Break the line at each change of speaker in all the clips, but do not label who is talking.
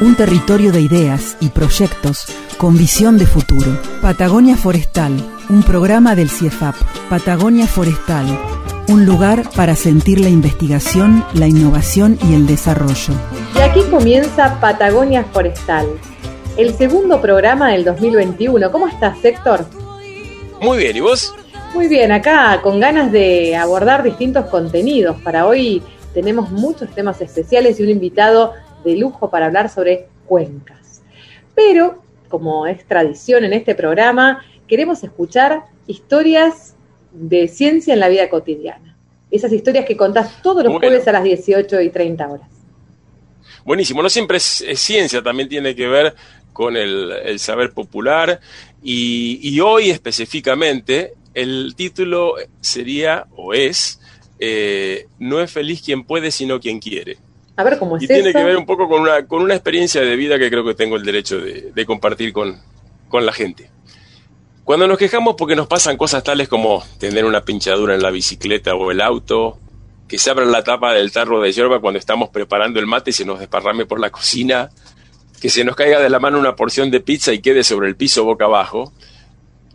Un
territorio de ideas y proyectos con visión de futuro. Patagonia Forestal, un programa del CIEFAP. Patagonia Forestal, un lugar para sentir la investigación, la innovación y el desarrollo.
Y aquí comienza Patagonia Forestal, el segundo programa del 2021. ¿Cómo estás, Héctor?
Muy bien, ¿y vos?
Muy bien, acá con ganas de abordar distintos contenidos. Para hoy tenemos muchos temas especiales y un invitado de lujo para hablar sobre cuencas. Pero, como es tradición en este programa, queremos escuchar historias de ciencia en la vida cotidiana. Esas historias que contás todos los
Bueno.
jueves a las 18 y 30 horas.
Buenísimo, no siempre es, es ciencia, también tiene que ver con el, el saber popular y, y hoy específicamente el título sería o es eh, No es feliz quien puede sino quien quiere.
A ver cómo es
Y tiene que ver un poco con una, con una experiencia de vida que creo que tengo el derecho de, de compartir con, con la gente. Cuando nos quejamos porque nos pasan cosas tales como tener una pinchadura en la bicicleta o el auto, que se abra la tapa del tarro de hierba cuando estamos preparando el mate y se nos desparrame por la cocina, que se nos caiga de la mano una porción de pizza y quede sobre el piso boca abajo,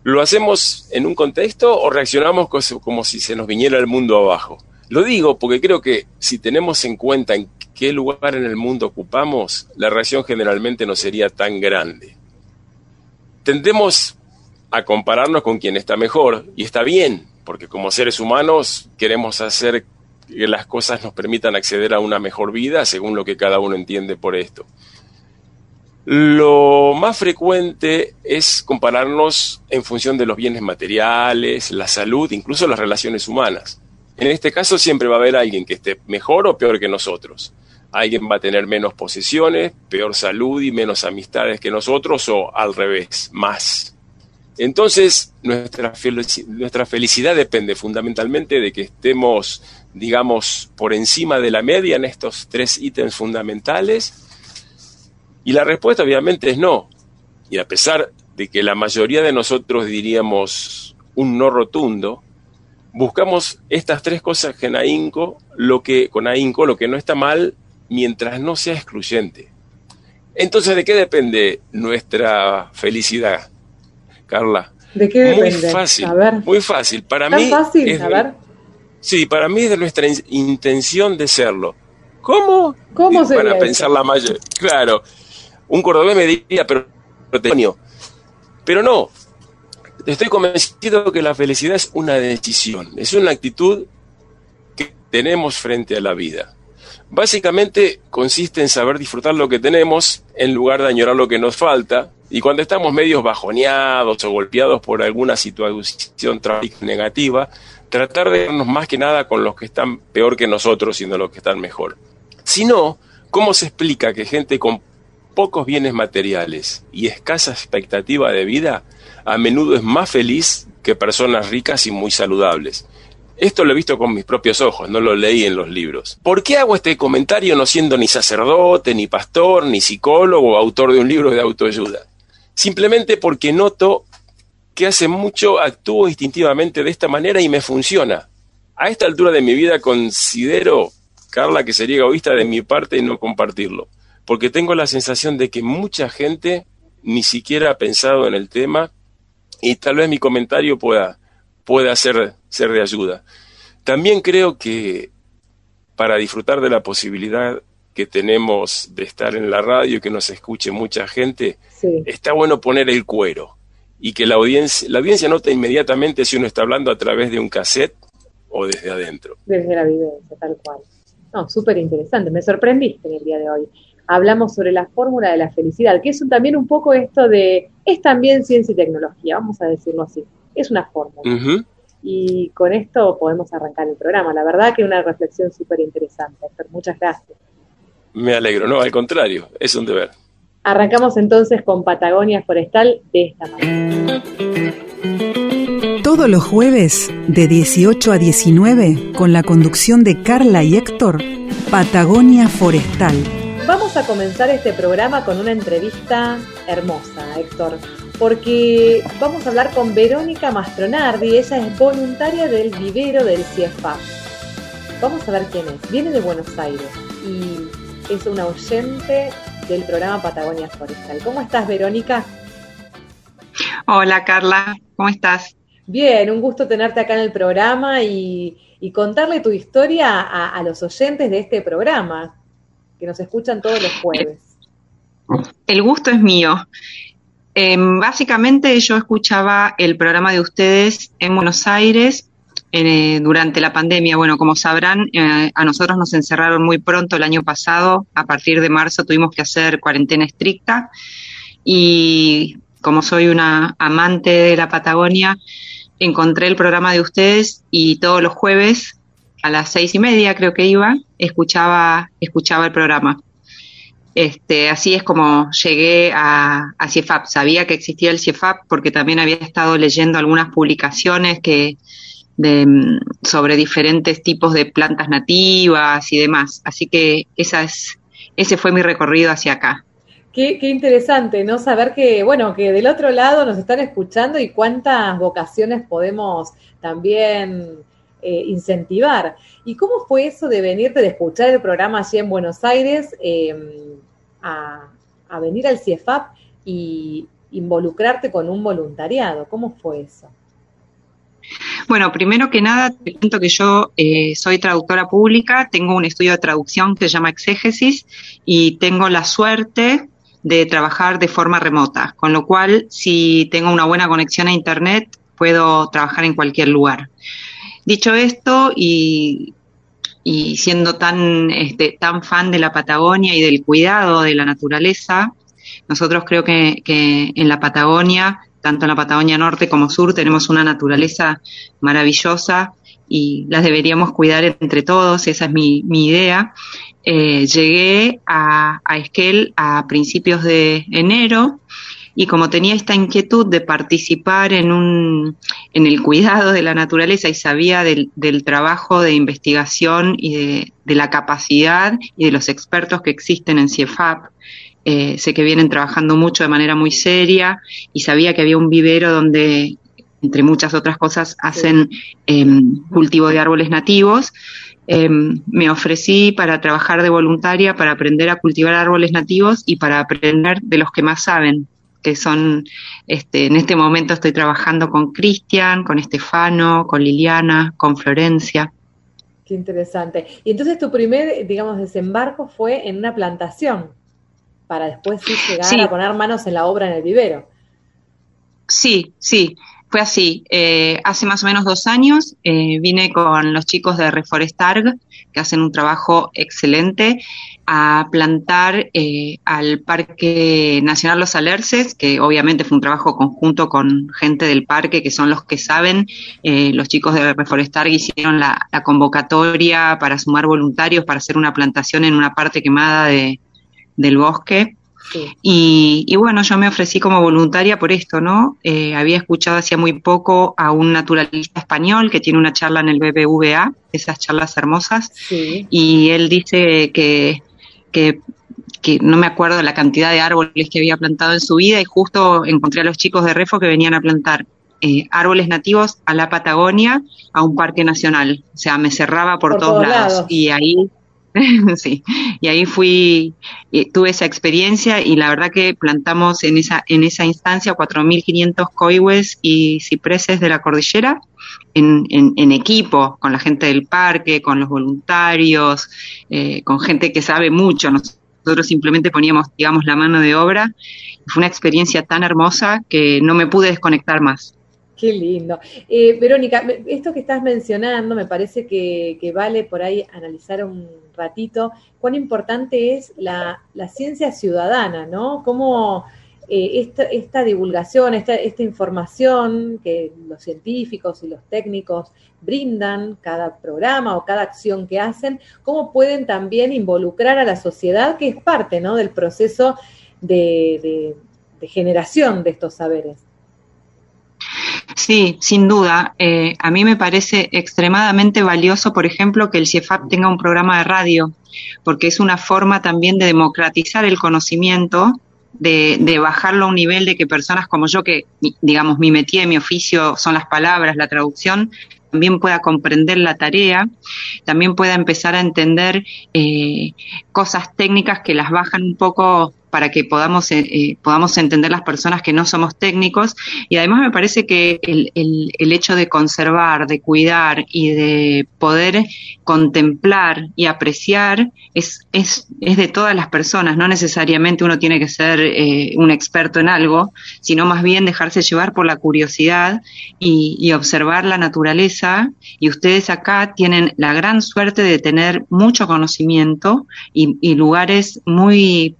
¿lo hacemos en un contexto o reaccionamos como si se nos viniera el mundo abajo? Lo digo porque creo que si tenemos en cuenta en qué lugar en el mundo ocupamos, la reacción generalmente no sería tan grande. Tendemos a compararnos con quien está mejor y está bien, porque como seres humanos queremos hacer que las cosas nos permitan acceder a una mejor vida según lo que cada uno entiende por esto. Lo más frecuente es compararnos en función de los bienes materiales, la salud, incluso las relaciones humanas. En este caso siempre va a haber alguien que esté mejor o peor que nosotros. Alguien va a tener menos posesiones, peor salud y menos amistades que nosotros o al revés, más. Entonces, nuestra, felici- nuestra felicidad depende fundamentalmente de que estemos, digamos, por encima de la media en estos tres ítems fundamentales. Y la respuesta obviamente es no. Y a pesar de que la mayoría de nosotros diríamos un no rotundo, buscamos estas tres cosas en ahínco, lo que, con ahínco, lo que no está mal, mientras no sea excluyente. Entonces, ¿de qué depende nuestra felicidad, Carla?
¿De qué
Muy
depende?
fácil,
A ver.
muy fácil. Para
¿Tan
mí
fácil?
es
A
de-
ver.
Sí, para mí es de nuestra in- intención de serlo. ¿Cómo?
¿Cómo sería
Para pensar la mayor. Claro. Un cordobés me diría, pero, pero, pero no. Estoy convencido que la felicidad es una decisión, es una actitud que tenemos frente a la vida. Básicamente consiste en saber disfrutar lo que tenemos en lugar de añorar lo que nos falta. Y cuando estamos medios bajoneados o golpeados por alguna situación trágica negativa, tratar de vernos más que nada con los que están peor que nosotros, sino los que están mejor. Si no, ¿cómo se explica que gente con pocos bienes materiales y escasa expectativa de vida a menudo es más feliz que personas ricas y muy saludables? Esto lo he visto con mis propios ojos, no lo leí en los libros. ¿Por qué hago este comentario no siendo ni sacerdote, ni pastor, ni psicólogo o autor de un libro de autoayuda? Simplemente porque noto que hace mucho actúo instintivamente de esta manera y me funciona. A esta altura de mi vida considero, Carla, que sería egoísta de mi parte no compartirlo, porque tengo la sensación de que mucha gente ni siquiera ha pensado en el tema y tal vez mi comentario pueda, pueda ser, ser de ayuda. También creo que para disfrutar de la posibilidad que tenemos de estar en la radio y que nos escuche mucha gente,
Sí.
está bueno poner el cuero y que la audiencia, la audiencia nota inmediatamente si uno está hablando a través de un cassette o desde adentro.
Desde la vivencia, tal cual. No, súper interesante. Me sorprendiste en el día de hoy. Hablamos sobre la fórmula de la felicidad, que es un- también un poco esto de, es también ciencia y tecnología, vamos a decirlo así. Es una fórmula. Y con esto podemos arrancar el programa. La verdad que una reflexión súper interesante, Héctor. Muchas gracias.
Me alegro, no, al contrario, es un deber.
Arrancamos entonces con Patagonia Forestal de esta manera.
Todos los jueves, de 18 a 19, con la conducción de Carla y Héctor, Patagonia Forestal.
Vamos a comenzar este programa con una entrevista hermosa, Héctor, porque vamos a hablar con Verónica Mastronardi, ella es voluntaria del vivero del CIEFAP. Vamos a ver quién es. Viene de Buenos Aires y es una oyente del programa Patagonia Forestal. ¿Cómo estás, Verónica?
Hola, Carla. ¿Cómo estás?
Bien, un gusto tenerte acá en el programa y, contarle tu historia a, los oyentes de este programa, que nos escuchan todos los jueves.
El gusto es mío. Em, básicamente yo escuchaba el programa de ustedes en Buenos Aires eh, durante la pandemia. Bueno, como sabrán, eh, a nosotros nos encerraron muy pronto el año pasado. A partir de marzo tuvimos que hacer cuarentena estricta y como soy una amante de la Patagonia, encontré el programa de ustedes y todos los jueves a las seis y media creo que iba, escuchaba, escuchaba el programa. Este, así es como llegué a, a. Sabía que existía el CIEFAP porque también había estado leyendo algunas publicaciones que, de, sobre diferentes tipos de plantas nativas y demás. Así que esa es, ese fue mi recorrido hacia acá.
Qué, interesante, ¿no? Saber que, bueno, que del otro lado nos están escuchando y cuántas vocaciones podemos también eh, incentivar. ¿Y cómo fue eso de venirte, de escuchar el programa allí en Buenos Aires, em, a, venir al CIEFAP y involucrarte con un voluntariado? ¿Cómo fue eso?
Bueno, primero que nada, te cuento que yo eh, soy traductora pública, tengo un estudio de traducción que se llama Exégesis y tengo la suerte de trabajar de forma remota, con lo cual si tengo una buena conexión a Internet puedo trabajar en cualquier lugar. Dicho esto, y, siendo tan, este, tan fan de la Patagonia y del cuidado de la naturaleza, nosotros creo que, en la Patagonia, tanto en la Patagonia Norte como Sur, tenemos una naturaleza maravillosa y las deberíamos cuidar entre todos, esa es mi, mi idea. Eh, llegué a, a Esquel a principios de enero y como tenía esta inquietud de participar en, un, en el cuidado de la naturaleza y sabía del, del trabajo de investigación y de, de, la capacidad y de los expertos que existen en CIEFAP, eh, sé que vienen trabajando mucho de manera muy seria y sabía que había un vivero donde, entre muchas otras cosas, hacen eh, cultivo de árboles nativos. Em, me ofrecí para trabajar de voluntaria, para aprender a cultivar árboles nativos y para aprender de los que más saben, que son, este, en este momento estoy trabajando con Cristian, con Estefano, con Liliana, con Florencia.
Qué interesante. Y entonces tu primer, digamos, desembarco fue en una plantación, para después sí llegar a poner manos en la obra en el vivero.
Sí, sí fue así. Eh, hace más o menos dos años eh, vine con los chicos de Reforestarg, que hacen un trabajo excelente, a plantar eh, al Parque Nacional Los Alerces, que obviamente fue un trabajo conjunto con gente del parque, que son los que saben. los chicos de Reforestarg hicieron la, la, convocatoria para sumar voluntarios para hacer una plantación en una parte quemada de, del bosque. Y, bueno, yo me ofrecí como voluntaria por esto, ¿no? Eh, había escuchado hacía muy poco a un naturalista español que tiene una charla en el BBVA, esas charlas hermosas, y él dice que, que, no me acuerdo la cantidad de árboles que había plantado en su vida y justo encontré a los chicos de Refo que venían a plantar eh, árboles nativos a la Patagonia, a un parque nacional. O sea, me cerraba por, todos, lados. Y ahí sí, y ahí fui, tuve esa experiencia y la verdad que plantamos en esa, en esa instancia 4.500 coihues y cipreses de la cordillera en, en, equipo, con la gente del parque, con los voluntarios, eh, con gente que sabe mucho. Nosotros simplemente poníamos, digamos, la mano de obra. Fue una experiencia tan hermosa que no me pude desconectar más.
Qué lindo. Eh, Verónica, esto que estás mencionando me parece que, vale por ahí analizar un ratito cuán importante es la, ciencia ciudadana, ¿no? Cómo eh, esta, divulgación, esta, información que los científicos y los técnicos brindan, cada programa o cada acción que hacen, cómo pueden también involucrar a la sociedad, que es parte ¿no? del proceso de generación de estos saberes.
Sí, sin duda. Eh, a mí me parece extremadamente valioso, por ejemplo, que el CIEFAP tenga un programa de radio, porque es una forma también de democratizar el conocimiento, de, de bajarlo a un nivel de que personas como yo, que digamos mi metí mi oficio son las palabras, la traducción, también pueda comprender la tarea, también pueda empezar a entender eh, cosas técnicas que las bajan un poco para que podamos, eh, eh, podamos entender las personas que no somos técnicos. Y además me parece que el, el, hecho de conservar, de cuidar y de poder contemplar y apreciar es, es, es de todas las personas. No necesariamente uno tiene que ser eh, un experto en algo, sino más bien dejarse llevar por la curiosidad y, observar la naturaleza. Y ustedes acá tienen la gran suerte de tener mucho conocimiento y lugares muy,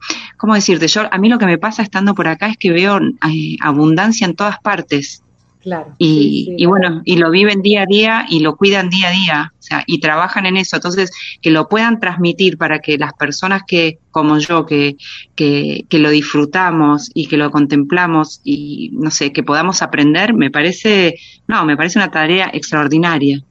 ¿cómo decir? decirte? Yo, a mí lo que me pasa estando por acá es que veo eh, abundancia en todas partes.
Claro.
Y, sí, sí, y bueno, y lo viven día a día y lo cuidan día a día, o sea, y trabajan en eso. Entonces, que lo puedan transmitir para que las personas que, como yo, que, que, que lo disfrutamos y que lo contemplamos y, no sé, que podamos aprender, me parece, no, me parece una tarea extraordinaria.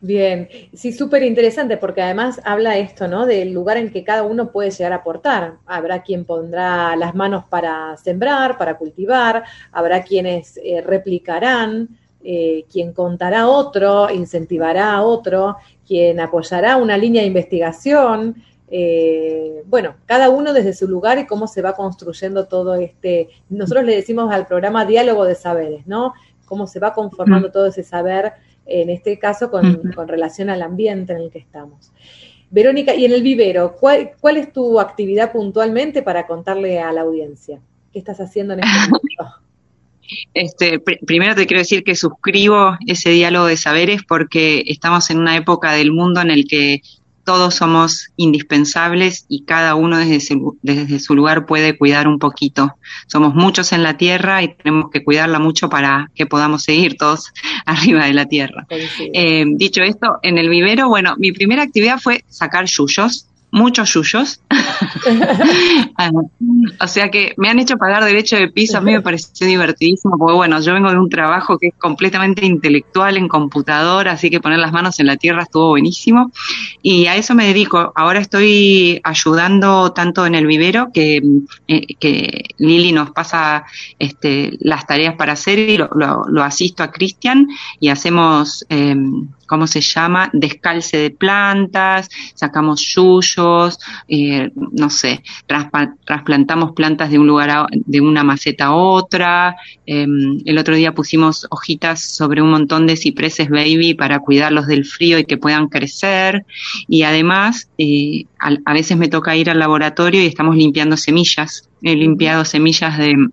Bien, sí, súper interesante porque además habla esto, ¿no? Del lugar en que cada uno puede llegar a aportar. Habrá quien pondrá las manos para sembrar, para cultivar, habrá quienes eh, replicarán, eh, quien contará a otro, incentivará a otro, quien apoyará una línea de investigación. Eh, bueno, cada uno desde su lugar y cómo se va construyendo todo este, nosotros le decimos al programa diálogo de saberes, ¿no? Cómo se va conformando todo ese saber en este caso con, uh -huh. con, relación al ambiente en el que estamos. Verónica, y en el vivero, ¿cuál, ¿cuál, es tu actividad puntualmente para contarle a la audiencia? ¿Qué estás haciendo en este momento?
Este, pr primero te quiero decir que suscribo ese diálogo de saberes porque estamos en una época del mundo en el que todos somos indispensables y cada uno desde su, desde su, lugar puede cuidar un poquito. Somos muchos en la Tierra y tenemos que cuidarla mucho para que podamos seguir todos arriba de la Tierra. Eh, dicho esto, en el vivero, bueno, mi primera actividad fue sacar yuyos muchos yuyos. o sea que me han hecho pagar derecho de piso, a mí me pareció divertidísimo, porque bueno, yo vengo de un trabajo que es completamente intelectual en computadora, así que poner las manos en la tierra estuvo buenísimo. Y a eso me dedico. Ahora estoy ayudando tanto en el vivero, que, eh, que Lili nos pasa este, las tareas para hacer y lo, lo, lo asisto a Cristian y hacemos... Eh, ¿cómo se llama? Descalce de plantas, sacamos yuyos, eh, no sé, trasplantamos plantas de un lugar a, de una maceta a otra. Eh, el otro día pusimos hojitas sobre un montón de cipreses baby para cuidarlos del frío y que puedan crecer. Y además, eh, a, a veces me toca ir al laboratorio y estamos limpiando semillas. He limpiado semillas de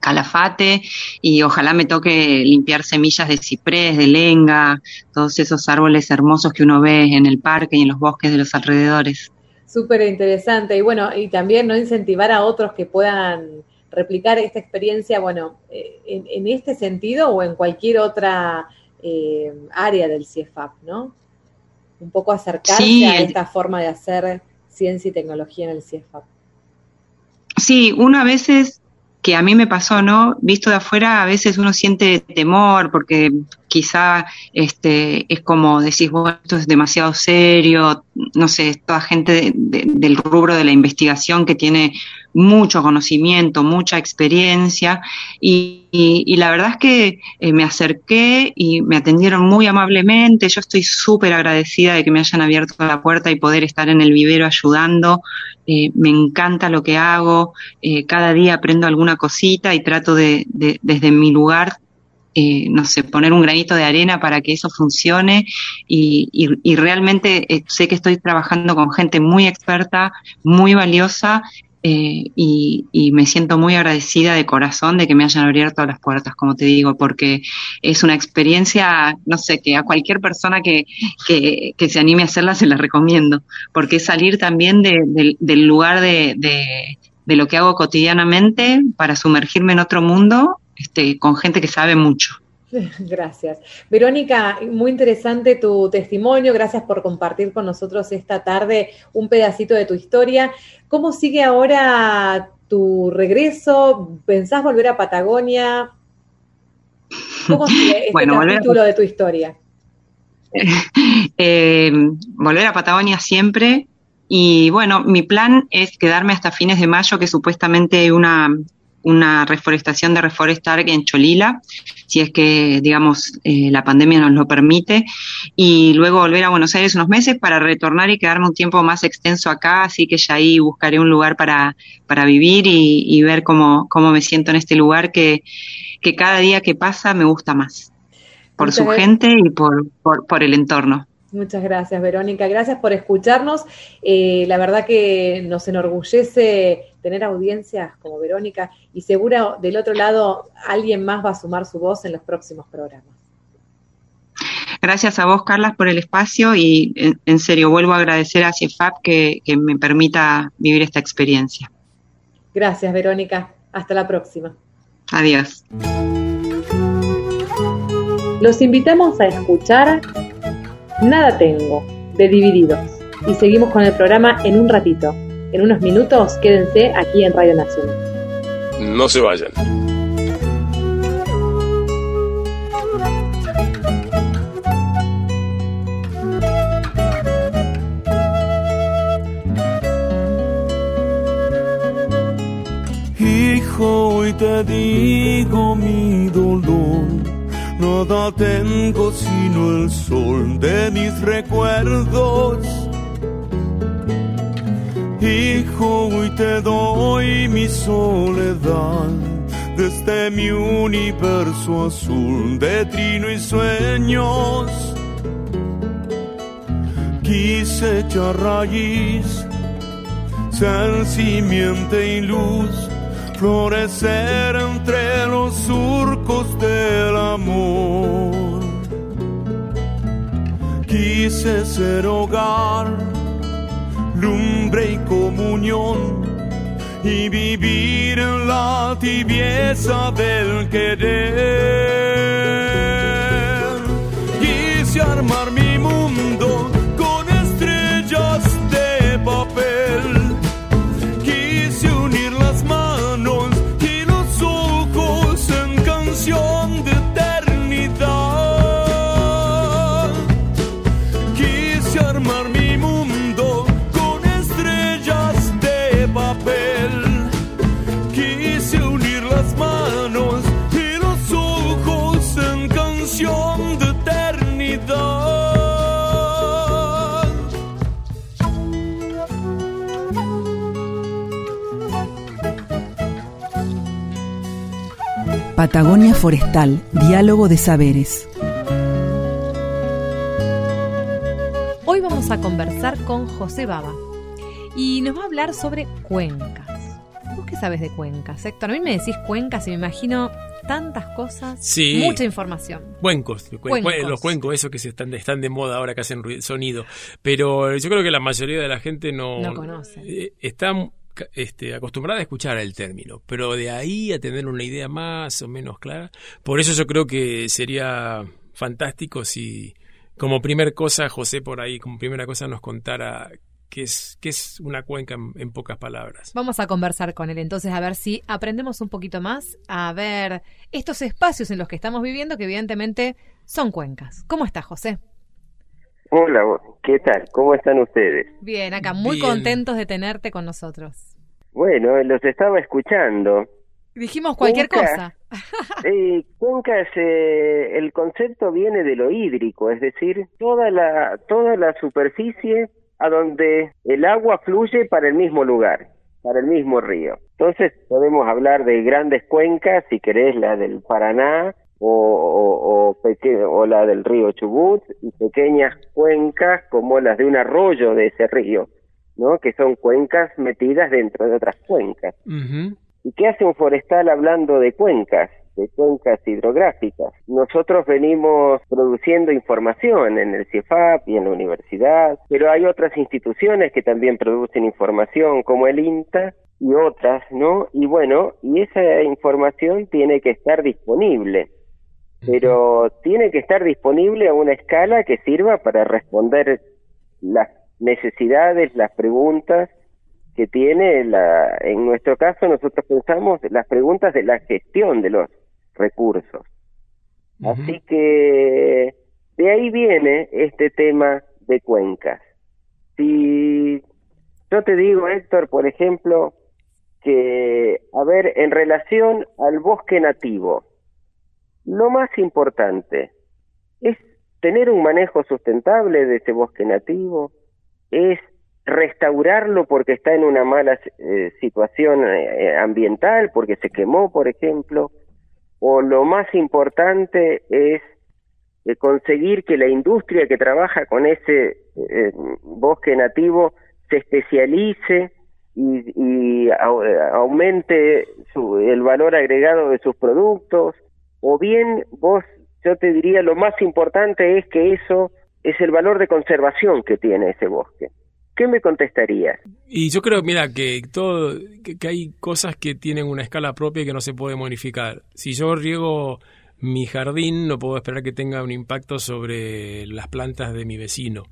calafate y ojalá me toque limpiar semillas de ciprés, de lenga, todos esos árboles hermosos que uno ve en el parque y en los bosques de los alrededores.
Súper interesante y bueno, y también no incentivar a otros que puedan replicar esta experiencia, bueno, en, en este sentido o en cualquier otra eh, área del CIEFAP, ¿no? Un poco acercarse sí, a esta forma de hacer ciencia y tecnología en el CIEFAP.
Sí, uno a veces que a mí me pasó, ¿no? Visto de afuera, a veces uno siente temor porque quizá este es como decís, bueno, esto es demasiado serio, no sé, toda gente de, de, del rubro de la investigación que tiene mucho conocimiento, mucha experiencia y la verdad es que eh, me acerqué y me atendieron muy amablemente, yo estoy súper agradecida de que me hayan abierto la puerta y poder estar en el vivero ayudando, eh, me encanta lo que hago, eh, cada día aprendo alguna cosita y trato de, de desde mi lugar eh, no sé, poner un granito de arena para que eso funcione. Y, y, y realmente eh, sé que estoy trabajando con gente muy experta, muy valiosa eh, y, y, me siento muy agradecida de corazón de que me hayan abierto las puertas, como te digo, porque es una experiencia, no sé, que a cualquier persona que, que, que se anime a hacerla se la recomiendo, porque es salir también de, de, del lugar de, de de lo que hago cotidianamente para sumergirme en otro mundo este, con gente que sabe mucho.
Gracias. Verónica, muy interesante tu testimonio. Gracias por compartir con nosotros esta tarde un pedacito de tu historia. ¿Cómo sigue ahora tu regreso? ¿Pensás volver a Patagonia? ¿Cómo sigue este
Bueno, a-
de tu historia?
Eh, volver a Patagonia siempre. Y bueno, mi plan es quedarme hasta fines de mayo, que supuestamente hay una, una reforestación de Reforestar en Cholila, si es que, digamos, eh, la pandemia nos lo permite. Y luego volver a Buenos Aires unos meses para retornar y quedarme un tiempo más extenso acá, así que ya ahí buscaré un lugar para, para vivir y, y ver cómo, cómo me siento en este lugar que, que cada día que pasa me gusta más por
Muchas
su
gracias.
gente y por, por, por el entorno.
Muchas gracias, Verónica. Gracias por escucharnos. Eh, la verdad que nos enorgullece tener audiencias como Verónica y seguro del otro lado alguien más va a sumar su voz en los próximos programas.
Gracias a vos, Carlas, por el espacio y en, serio vuelvo a agradecer a CIEFAP que, que me permita vivir esta experiencia.
Gracias, Verónica. Hasta la próxima.
Adiós.
Los invitamos a escuchar Nada Tengo, de Divididos. Y seguimos con el programa en un ratito. En unos minutos, quédense aquí en Radio Nacional.
No se vayan.
Hijo, hoy te digo mi dolor. Nada tengo sino el sol de mis recuerdos. Hijo, hoy te doy mi soledad desde mi universo azul de trino y sueños. Quise echar raíz, ser simiente y luz, florecer entre los surcos del amor. Quise ser hogar, lumbre y comunión, y vivir en la tibieza del querer. Quise armar mi mundo con estrellas de papel.
Patagonia Forestal, Diálogo de Saberes.
Hoy vamos a conversar con José Baba y nos va a hablar sobre cuencas. ¿Vos qué sabes de cuencas, Héctor? A mí me decís cuencas y me imagino tantas cosas,
Sí.
mucha información.
Cuencos, cue-
Cuencos.
cue- los cuencos, esos que se están, están de moda ahora que hacen ruido- sonido. Pero yo creo que la mayoría de la gente no,
No conoce.
eh, está este, acostumbrada a escuchar el término, pero de ahí a tener una idea más o menos clara. Por eso yo creo que sería fantástico si, como primer cosa, José por ahí, como primera cosa, nos contara qué es, qué es una cuenca en, en pocas palabras.
Vamos a conversar con él entonces a ver si aprendemos un poquito más a ver estos espacios en los que estamos viviendo que evidentemente son cuencas. ¿Cómo estás, José?
Hola, ¿qué tal? ¿Cómo están ustedes?
Bien, acá muy
Bien.
contentos de tenerte con nosotros.
Bueno, los estaba escuchando.
Dijimos cualquier
Cuenca.
cosa.
Eh, cuencas, eh, el concepto viene de lo hídrico, es decir, toda la, toda la superficie a donde el agua fluye para el mismo lugar, para el mismo río. Entonces podemos hablar de grandes cuencas, si querés la del Paraná o, o, o la del río Chubut, y pequeñas cuencas como las de un arroyo de ese río, ¿no? que son cuencas metidas dentro de otras cuencas. ¿Y qué hace un forestal hablando de cuencas? de cuencas hidrográficas. Nosotros venimos produciendo información en el CIEFAP y en la universidad, pero hay otras instituciones que también producen información como el INTA y otras, ¿no? Y bueno, y esa información tiene que estar disponible, pero tiene que estar disponible a una escala que sirva para responder las necesidades, las preguntas que tiene la, en nuestro caso nosotros pensamos las preguntas de la gestión de los recursos. Así que de ahí viene este tema de cuencas. Si yo te digo, Héctor, por ejemplo, que, a ver, en relación al bosque nativo, lo más importante es tener un manejo sustentable de ese bosque nativo, es restaurarlo porque está en una mala eh, situación eh, ambiental, porque se quemó, por ejemplo, o lo más importante es eh, conseguir que la industria que trabaja con ese bosque nativo se especialice y, aumente el valor agregado de sus productos, o bien vos, yo te diría, lo más importante es que eso es el valor de conservación que tiene ese bosque. ¿Qué me contestarías?
Y yo creo, mira, que todo, que, hay cosas que tienen una escala propia y que no se puede modificar. Si yo riego mi jardín, no puedo esperar que tenga un impacto sobre las plantas de mi vecino.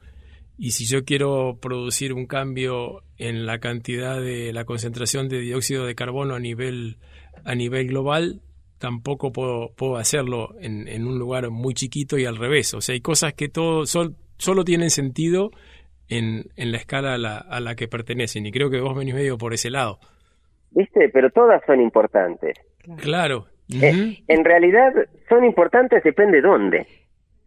Y si yo quiero producir un cambio en la cantidad de la concentración de dióxido de carbono a nivel, a nivel global, tampoco puedo, puedo hacerlo en, en, un lugar muy chiquito y al revés. O sea, hay cosas que todo, solo tienen sentido en, en la escala a la, a la que pertenecen. Y creo que vos venís medio por ese lado.
¿Viste? Pero todas son importantes.
Claro.
Eh, en realidad son importantes depende dónde.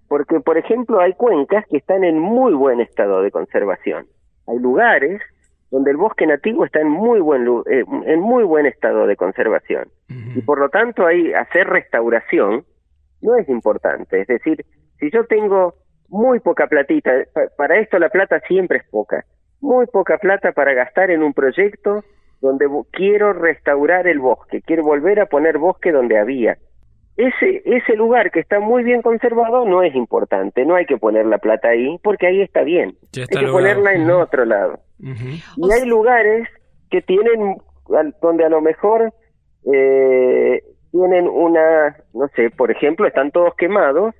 Porque, por ejemplo, hay cuencas que están en muy buen estado de conservación. Hay lugares donde el bosque nativo está en muy buen eh, en muy buen estado de conservación y por lo tanto ahí hacer restauración no es importante es decir si yo tengo muy poca platita. Para esto la plata siempre es poca. Muy poca plata para gastar en un proyecto donde quiero restaurar el bosque, quiero volver a poner bosque donde había. Ese, ese lugar que está muy bien conservado no es importante, no hay que poner la plata ahí porque ahí está bien. hay que ponerla en otro lado. Y hay lugares que tienen, donde a lo mejor eh, tienen una, no sé, por ejemplo, están todos quemados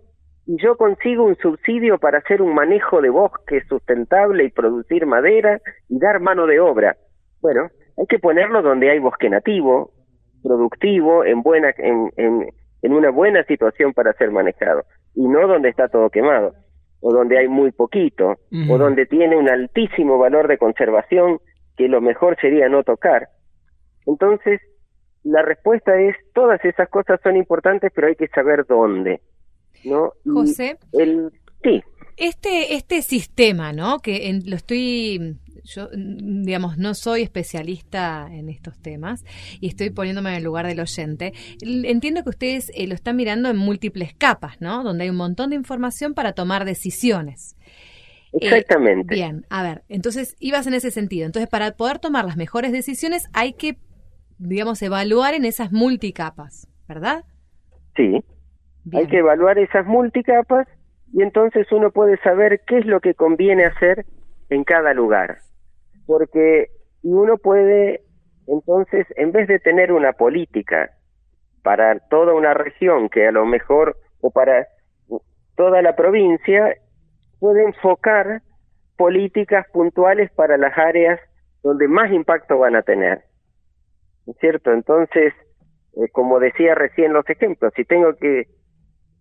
y yo consigo un subsidio para hacer un manejo de bosque sustentable y producir madera y dar mano de obra. Bueno, hay que ponerlo donde hay bosque nativo, productivo, en buena, en, en, una buena situación para ser manejado, y no donde está todo quemado, o donde hay muy poquito, o donde tiene un altísimo valor de conservación que lo mejor sería no tocar. Entonces, la respuesta es, todas esas cosas son importantes, pero hay que saber dónde. ¿no?
José.
El, sí.
Este, este sistema, ¿no? Que lo estoy, yo, digamos, no soy especialista en estos temas y estoy poniéndome en el lugar del oyente. Entiendo que ustedes eh, lo están mirando en múltiples capas, ¿no? Donde hay un montón de información para tomar decisiones.
Eh, Exactamente.
bien, a ver, entonces ibas en ese sentido. Entonces, para poder tomar las mejores decisiones hay que, digamos, evaluar en esas multicapas, ¿verdad?
Sí. Hay que evaluar esas multicapas y entonces uno puede saber qué es lo que conviene hacer en cada lugar. Porque uno puede, entonces, en vez de tener una política para toda una región que a lo mejor, o para toda la provincia, puede enfocar políticas puntuales para las áreas donde más impacto van a tener. ¿Cierto? Entonces, eh, como decía recién los ejemplos, si tengo que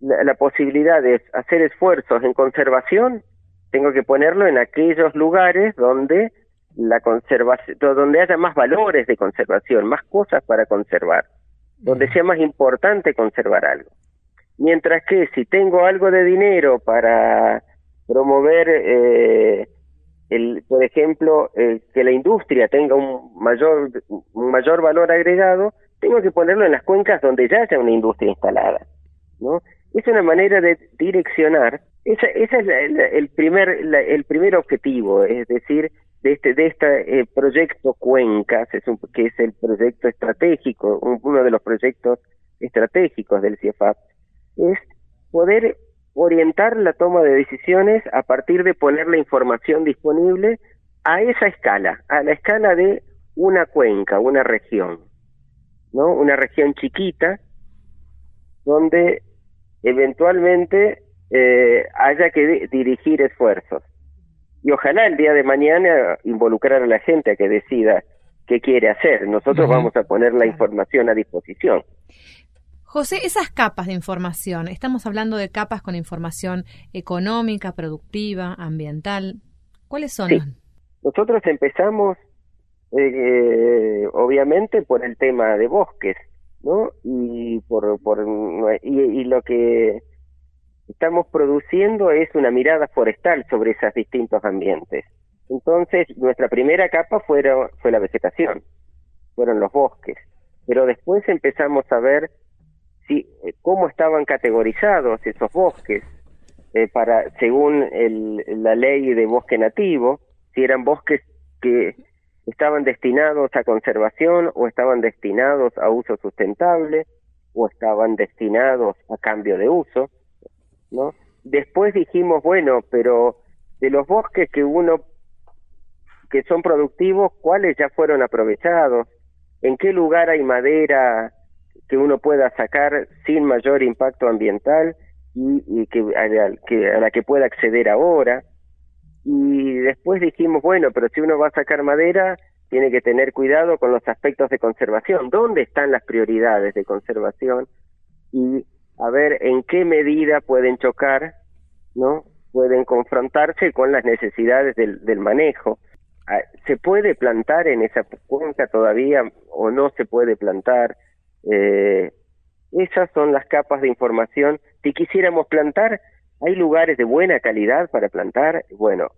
la, posibilidad de hacer esfuerzos en conservación, tengo que ponerlo en aquellos lugares donde la conservación, donde haya más valores de conservación, más cosas para conservar, donde sea más importante conservar algo. Mientras que si tengo algo de dinero para promover, eh, el, por ejemplo, que la industria tenga un mayor, un mayor valor agregado, tengo que ponerlo en las cuencas donde ya haya una industria instalada, ¿no? Es una manera de direccionar. Esa, ese es el primer el primer objetivo, es decir, de este de este eh, proyecto Cuencas, es un, que es el proyecto estratégico, uno de los proyectos estratégicos del CIEFAP es poder orientar la toma de decisiones a partir de poner la información disponible a esa escala, a la escala de una cuenca, una región, ¿no? Una región chiquita donde eventualmente eh, haya que dirigir esfuerzos. Y ojalá el día de mañana involucrar a la gente a que decida qué quiere hacer. Nosotros vamos a poner la información a disposición.
José, esas capas de información, estamos hablando de capas con información económica, productiva, ambiental. ¿Cuáles son?
Nosotros empezamos, eh, obviamente, por el tema de bosques, ¿no? Y, por, por, y, lo que estamos produciendo es una mirada forestal sobre esos distintos ambientes. Entonces, nuestra primera capa fue, fue la vegetación, fueron los bosques, pero después empezamos a ver eh, cómo estaban categorizados esos bosques eh, para según la ley de bosque nativo, si eran bosques que estaban destinados a conservación o estaban destinados a uso sustentable o estaban destinados a cambio de uso, ¿no? Después dijimos, bueno, pero de los bosques que uno que son productivos, ¿cuáles ya fueron aprovechados? ¿En qué lugar hay madera que uno pueda sacar sin mayor impacto ambiental y, que, a que, a la que pueda acceder ahora. Y después dijimos, bueno, pero si uno va a sacar madera, tiene que tener cuidado con los aspectos de conservación. ¿Dónde están las prioridades de conservación? Y a ver en qué medida pueden chocar, ¿no? Pueden confrontarse con las necesidades del, manejo. Ah, ¿Se puede plantar en esa cuenca todavía o no se puede plantar? Eh, esas son las capas de información. Si quisiéramos plantar, hay lugares de buena calidad para plantar. Bueno,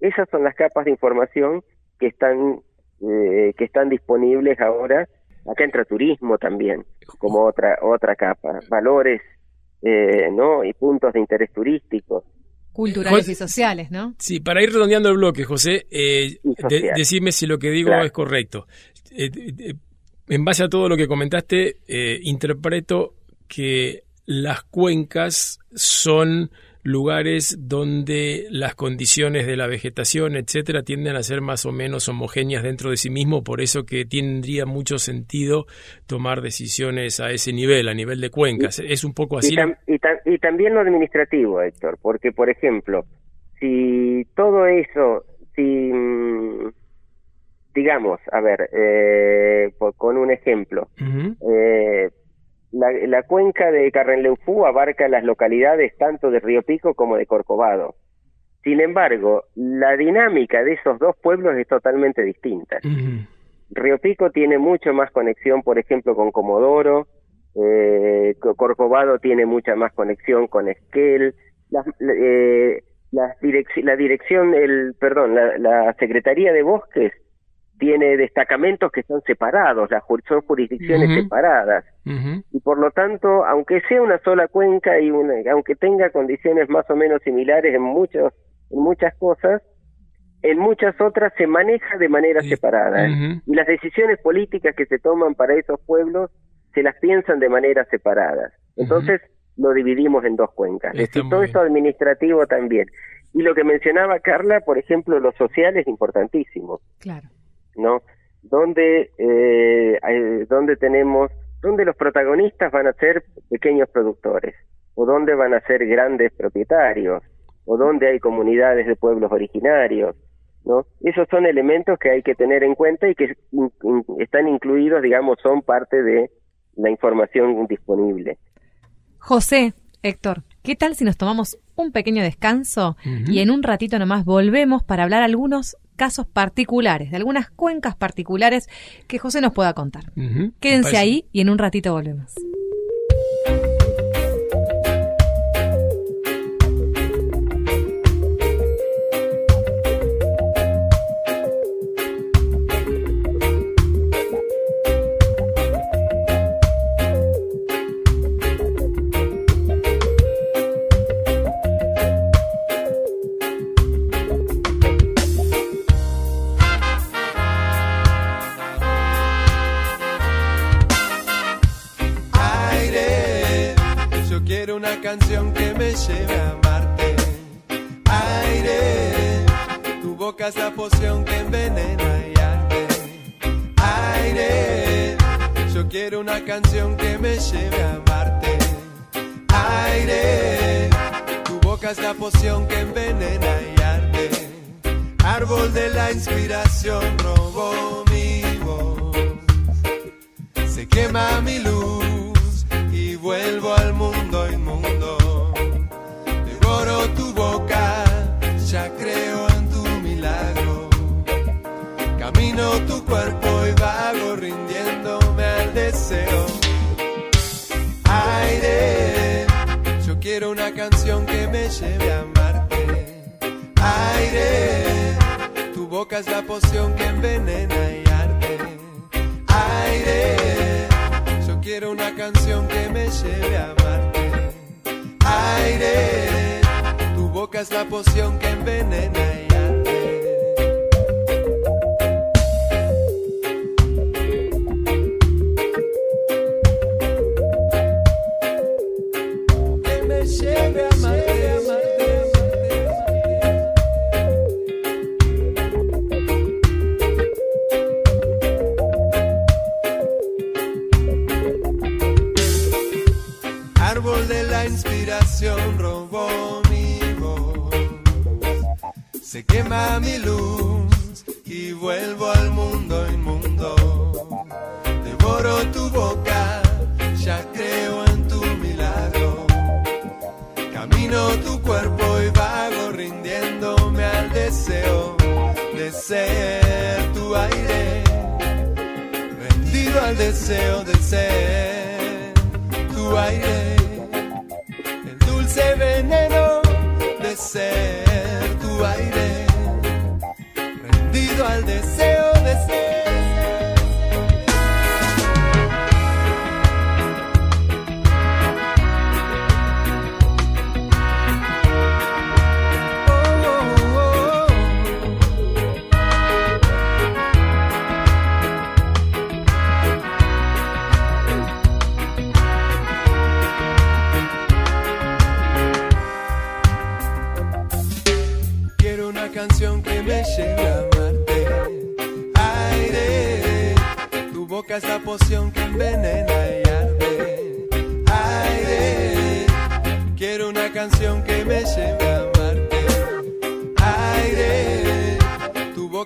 esas son las capas de información que están eh, que están disponibles ahora. Acá entra turismo también, como otra otra capa. Valores, eh, ¿no? Y puntos de interés turístico.
Culturales y sociales, ¿no?
Sí, para ir redondeando el bloque, José, eh, decime si lo que digo es correcto en base a todo lo que comentaste, eh, interpreto que las cuencas son lugares donde las condiciones de la vegetación, etcétera, tienden a ser más o menos homogéneas dentro de sí mismo, por eso que tendría mucho sentido tomar decisiones a ese nivel, a nivel de cuencas. ¿Es un poco así?
Y, y también lo administrativo, Héctor, porque, por ejemplo, si todo eso, si mm, digamos, a ver, eh, con un ejemplo, eh, la, cuenca de Carrenleufú abarca las localidades tanto de Río Pico como de Corcovado. Sin embargo, la dinámica de esos dos pueblos es totalmente distinta. Río Pico tiene mucho más conexión, por ejemplo, con Comodoro, eh, Corcovado tiene mucha más conexión con Esquel, la, eh, la, dirección, el, perdón, la Secretaría de Bosques tiene destacamentos que están separados, las son jurisdicciones separadas. Y por lo tanto, aunque sea una sola cuenca y aunque tenga condiciones más o menos similares en, muchos, en muchas cosas, en muchas otras se maneja de manera separada. Y las decisiones políticas que se toman para esos pueblos se las piensan de manera separada. Entonces, lo dividimos en dos cuencas. y todo esto administrativo también. Y lo que mencionaba Carla, por ejemplo, lo social es importantísimo.
Claro.
¿No? Donde, eh, donde tenemos, donde los protagonistas van a ser pequeños productores, o donde van a ser grandes propietarios, o donde hay comunidades de pueblos originarios, ¿no? Esos son elementos que hay que tener en cuenta y que están incluidos, digamos, son parte de la información disponible.
José, Héctor, ¿qué tal si nos tomamos un pequeño descanso y en un ratito nomás volvemos para hablar algunos casos particulares, de algunas cuencas particulares que José nos pueda contar. Quédense ahí y en un ratito volvemos.
La poción que envenena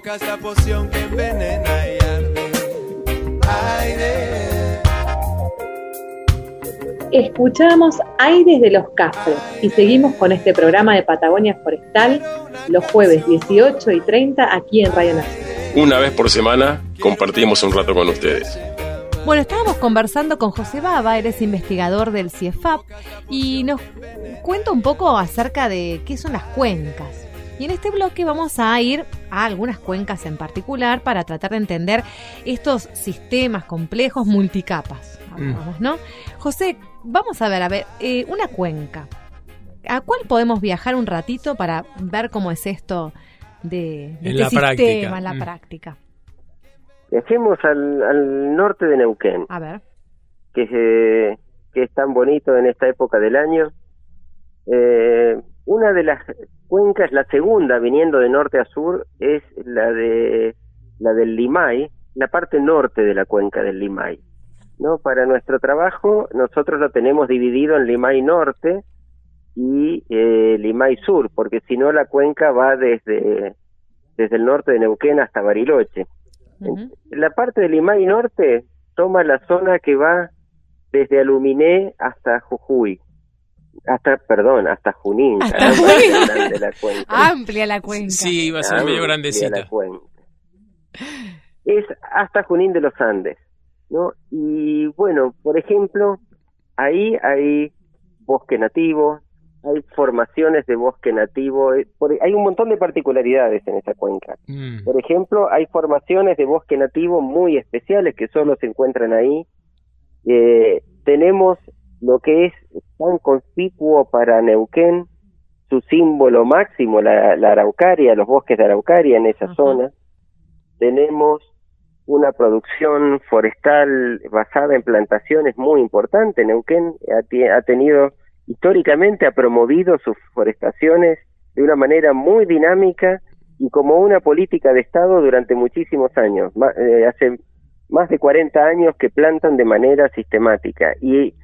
la poción que envenena y arde. Aire.
Escuchamos Aires de los Castros y seguimos con este programa de Patagonia Forestal los jueves 18 y 30 aquí en Radio Nacional.
Una vez por semana compartimos un rato con ustedes.
Bueno, estábamos conversando con José Baba, eres investigador del CIEFAP, y nos cuenta un poco acerca de qué son las cuencas. Y en este bloque vamos a ir a algunas cuencas en particular para tratar de entender estos sistemas complejos multicapas. hablamos, ¿no? José, vamos a ver, a ver, eh, una cuenca. ¿A cuál podemos viajar un ratito para ver cómo es esto de, de
En
este
la
sistema
práctica.
en la
Mm.
práctica?
Viajemos al, al norte de Neuquén,
A ver.
que es, eh, que es tan bonito en esta época del año. Eh, una de las cuencas, la segunda viniendo de norte a sur, es la de la del Limay, la parte norte de la cuenca del Limay. ¿no? Para nuestro trabajo, nosotros lo tenemos dividido en Limay Norte y eh, Limay Sur, porque si no la cuenca va desde, desde el norte de Neuquén hasta Bariloche. La parte del Limay Norte toma la zona que va desde Aluminé hasta Jujuy. Hasta, perdón, hasta Junín.
Hasta
la cuenca.
Amplia la cuenca.
Sí, va a ser medio grandecita.
la cuenca. Es hasta Junín de los Andes, ¿no? Y bueno, por ejemplo, ahí hay bosque nativo, hay formaciones de bosque nativo, eh, por- hay un montón de particularidades en esa cuenca.
Mm.
Por ejemplo, hay formaciones de bosque nativo muy especiales que solo se encuentran ahí. Eh, tenemos lo que es tan conspicuo para Neuquén, su símbolo máximo, la, la araucaria, los bosques de araucaria en esa
Ajá.
zona. Tenemos una producción forestal basada en plantaciones muy importante. Neuquén ha, tenido históricamente ha promovido sus forestaciones de una manera muy dinámica y como una política de Estado durante muchísimos años. Eh, hace más de 40 años que plantan de manera sistemática y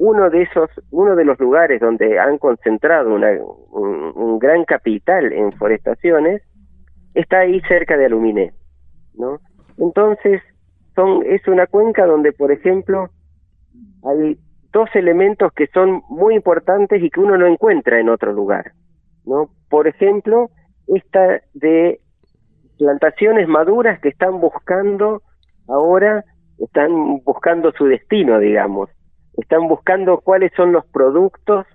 uno de esos, uno de los lugares donde han concentrado una- un, gran capital en forestaciones está ahí cerca de Aluminé, ¿no? Entonces son es una cuenca donde, por ejemplo, hay dos elementos que son muy importantes y que uno no encuentra en otro lugar, ¿no? Por ejemplo, esta de plantaciones maduras que están buscando ahora, están buscando su destino, digamos, están buscando cuáles son los productos,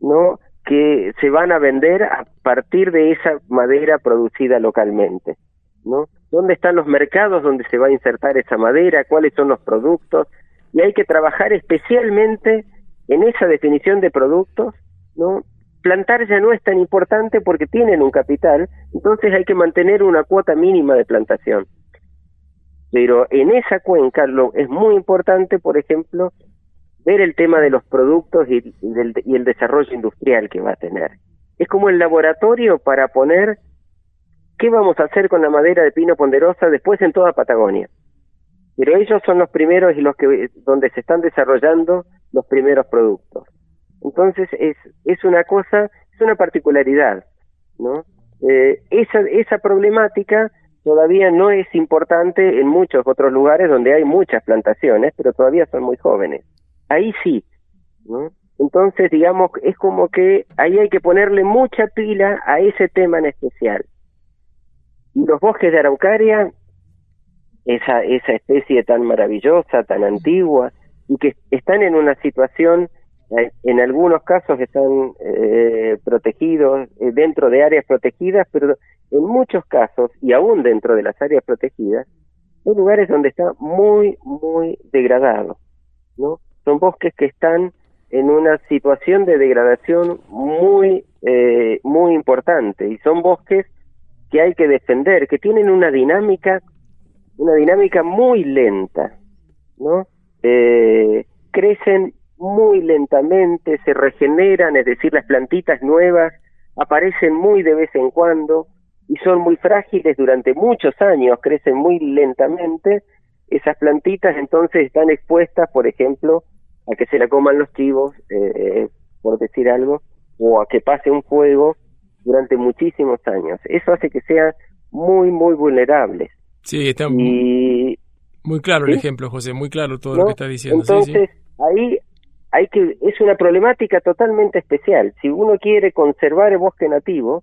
¿no? que se van a vender a partir de esa madera producida localmente, ¿no? ¿Dónde están los mercados donde se va a insertar esa madera? ¿Cuáles son los productos? Y hay que trabajar especialmente en esa definición de productos, ¿no? Plantar ya no es tan importante porque tienen un capital, entonces hay que mantener una cuota mínima de plantación. Pero en esa cuenca lo, es muy importante, por ejemplo, ver el tema de los productos y, del- y el desarrollo industrial que va a tener. Es como el laboratorio para poner qué vamos a hacer con la madera de pino ponderosa después en toda Patagonia. Pero ellos son los primeros y los que donde se están desarrollando los primeros productos. Entonces es es una cosa, es una particularidad, ¿no? Eh, esa esa problemática todavía no es importante en muchos otros lugares donde hay muchas plantaciones, pero todavía son muy jóvenes. Ahí sí, ¿no? Entonces, digamos, es como que ahí hay que ponerle mucha pila a ese tema en especial. Y los bosques de Araucaria, esa, esa especie tan maravillosa, tan antigua, y que están en una situación, eh, en algunos casos están eh, protegidos eh, dentro de áreas protegidas, pero en muchos casos, y aún dentro de las áreas protegidas, hay lugares donde está muy, muy degradado, ¿no? Son bosques que están en una situación de degradación muy, eh, muy importante, y son bosques que hay que defender, que tienen una dinámica, una dinámica muy lenta, ¿no? Eh, crecen muy lentamente, se regeneran, es decir, las plantitas nuevas aparecen muy de vez en cuando y son muy frágiles durante muchos años, crecen muy lentamente. Esas plantitas entonces están expuestas, por ejemplo, a que se la coman los chivos, eh, por decir algo, o a que pase un fuego durante muchísimos años. Eso hace que sean muy, muy vulnerables.
Sí, está
Y
muy claro el ejemplo, José, muy claro todo
¿no?
lo que está diciendo. sí, sí.
Entonces, ahí hay que es una problemática totalmente especial. Si uno quiere conservar el bosque nativo,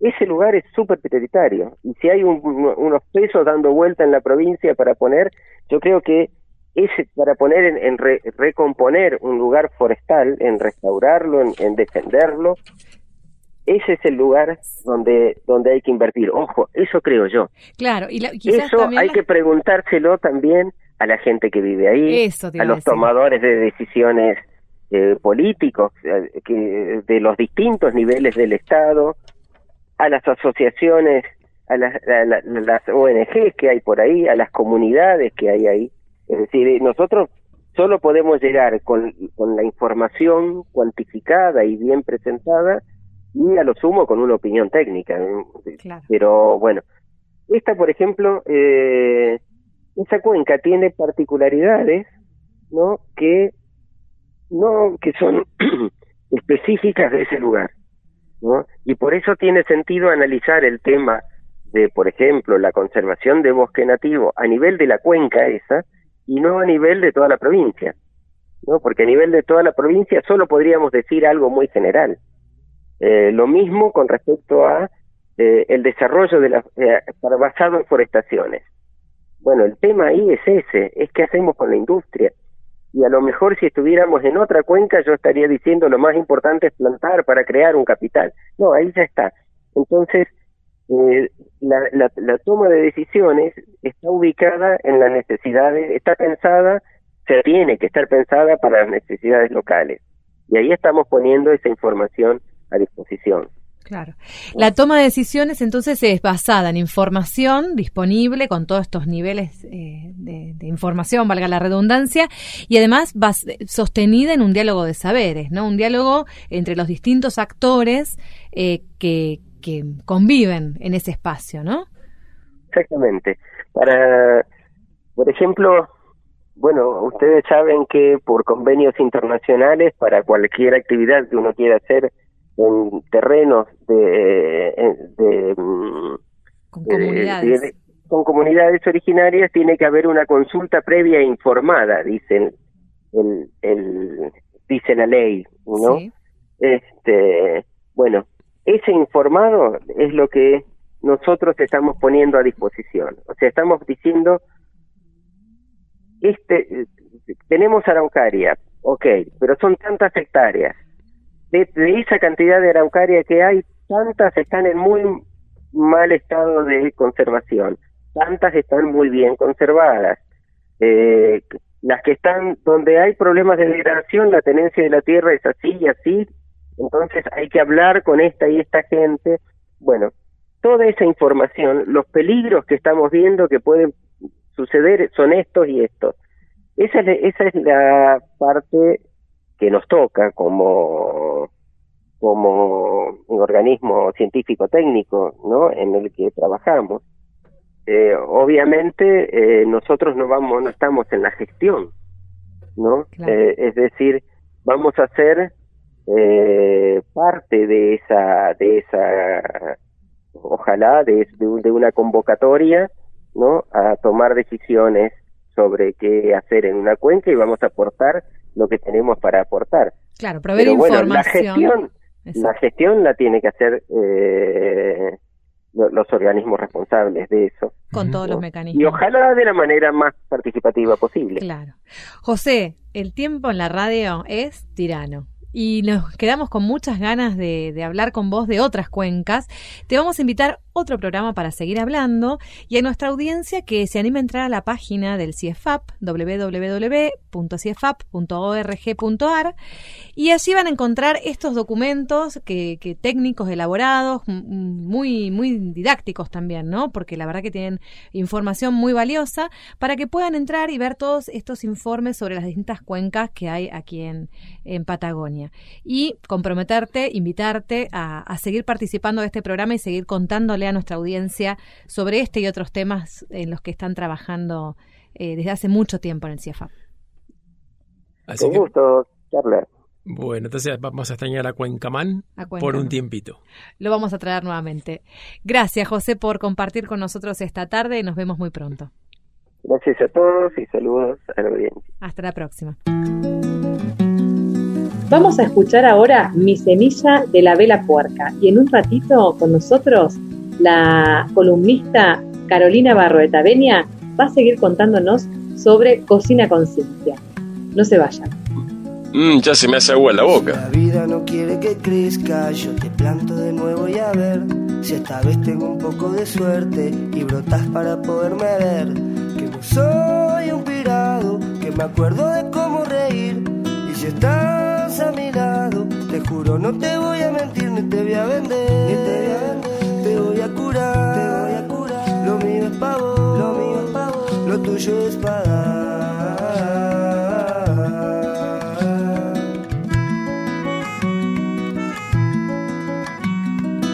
ese lugar es súper prioritario. Y si hay un- un- unos pesos dando vuelta en la provincia para poner, yo creo que ese para poner en, en re- recomponer un lugar forestal, en restaurarlo, en, en defenderlo, ese es el lugar donde donde hay que invertir. Ojo, eso creo yo.
Claro, y la- quizás
Eso
también
hay
la-
que preguntárselo también a la gente que vive ahí,
Eso
a los tomadores de decisiones eh, políticos eh, que, de los distintos niveles del Estado, a las asociaciones, a las, a la- las ONG que hay por ahí, a las comunidades que hay ahí. Es decir, eh, nosotros solo podemos llegar con, con la información cuantificada y bien presentada y a lo sumo con una opinión técnica.
Claro.
Pero bueno, esta, por ejemplo, eh, esa cuenca tiene particularidades, ¿no? Que no que son específicas de ese lugar, ¿no? Y por eso tiene sentido analizar el tema de, por ejemplo, la conservación de bosque nativo a nivel de la cuenca esa y no a nivel de toda la provincia, ¿no? Porque a nivel de toda la provincia solo podríamos decir algo muy general. Eh, lo mismo con respecto a eh, el desarrollo de la, eh, basado en forestaciones. Bueno, el tema ahí es ese, es qué hacemos con la industria. Y a lo mejor si estuviéramos en otra cuenca yo estaría diciendo lo más importante es plantar para crear un capital. No, ahí ya está. Entonces, eh, la, la, la toma de decisiones está ubicada en las necesidades, está pensada, se tiene que estar pensada para las necesidades locales. Y ahí estamos poniendo esa información a disposición.
Claro. La toma de decisiones entonces es basada en información disponible con todos estos niveles eh, de, información, valga la redundancia, y además bas- sostenida en un diálogo de saberes, ¿no? Un diálogo entre los distintos actores eh, que, que conviven en ese espacio, ¿no?
Exactamente. Para, por ejemplo, bueno, ustedes saben que por convenios internacionales, para cualquier actividad que uno quiera hacer en terrenos de, de, mm,
Con
eh,
comunidades.
de- con comunidades originarias tiene que haber una consulta previa e informada, dicen el, el dice la ley, ¿no?
Sí.
Este, bueno, ese informado es lo que nosotros estamos poniendo a disposición. O sea, estamos diciendo, este, tenemos araucaria, ok, pero son tantas hectáreas. De, de esa cantidad de araucaria que hay, tantas están en muy mal estado de conservación, tantas están muy bien conservadas. Eh, las que están donde hay problemas de degradación, la tenencia de la tierra es así y así, entonces hay que hablar con esta y esta gente. Bueno, toda esa información, los peligros que estamos viendo que pueden suceder son estos y estos. Esa es, esa es la parte que nos toca como como un organismo científico técnico, ¿no? En el que trabajamos. Eh, obviamente eh, nosotros no vamos, no estamos en la gestión, ¿no?
Claro.
Eh, es decir, vamos a ser eh, parte de esa, de esa, ojalá de, de, de una convocatoria, ¿no? A tomar decisiones sobre qué hacer en una cuenca y vamos a aportar lo que tenemos para aportar.
Claro, proveer
Pero bueno, la
información.
gestión, la gestión la tiene que hacer eh, lo- los organismos responsables de eso.
con todos los mecanismos.
Y ojalá de la manera más participativa posible.
Claro. José, el tiempo en la radio es tirano. Y nos quedamos con muchas ganas de, de hablar con vos de otras cuencas. Te vamos a invitar otro programa para seguir hablando y a nuestra audiencia que se anime a entrar a la página del CIEFAP, www.ciefap.org.ar y allí van a encontrar estos documentos que, que técnicos elaborados, muy, muy didácticos también, ¿no? Porque la verdad que tienen información muy valiosa para que puedan entrar y ver todos estos informes sobre las distintas cuencas que hay aquí en, en Patagonia. Y comprometerte, invitarte a, a seguir participando de este programa y seguir contándole a nuestra audiencia sobre este y otros temas en los que están trabajando eh, desde hace mucho tiempo en el CIEFAP.
Así
Con
que,
gusto, Carla.
bueno, entonces vamos a extrañar a Cuencamán
A
por un tiempito.
Lo vamos a traer nuevamente. Gracias, José, por compartir con nosotros esta tarde y nos vemos muy pronto.
Gracias a todos y saludos a la audiencia.
Hasta la próxima.
Vamos a escuchar ahora Mi semilla de la vela puerca y en un ratito con nosotros la columnista Carolina Barroeta Benia va a seguir contándonos sobre cocina conciencia. No se vayan.
Mm, ya se me hace agua en la
La
boca.
vida no quiere que crezca, yo te planto de nuevo y a ver si esta vez tengo un poco de suerte y brotas para poderme ver. Que no soy un pirado, que me acuerdo de cómo reír. Y si estás a mi lado, te juro no te voy a mentir ni te voy a vender. Ni te voy a vender, te voy a curar, te voy a curar. Lo mío es pavo, lo mío es pavo, lo tuyo es para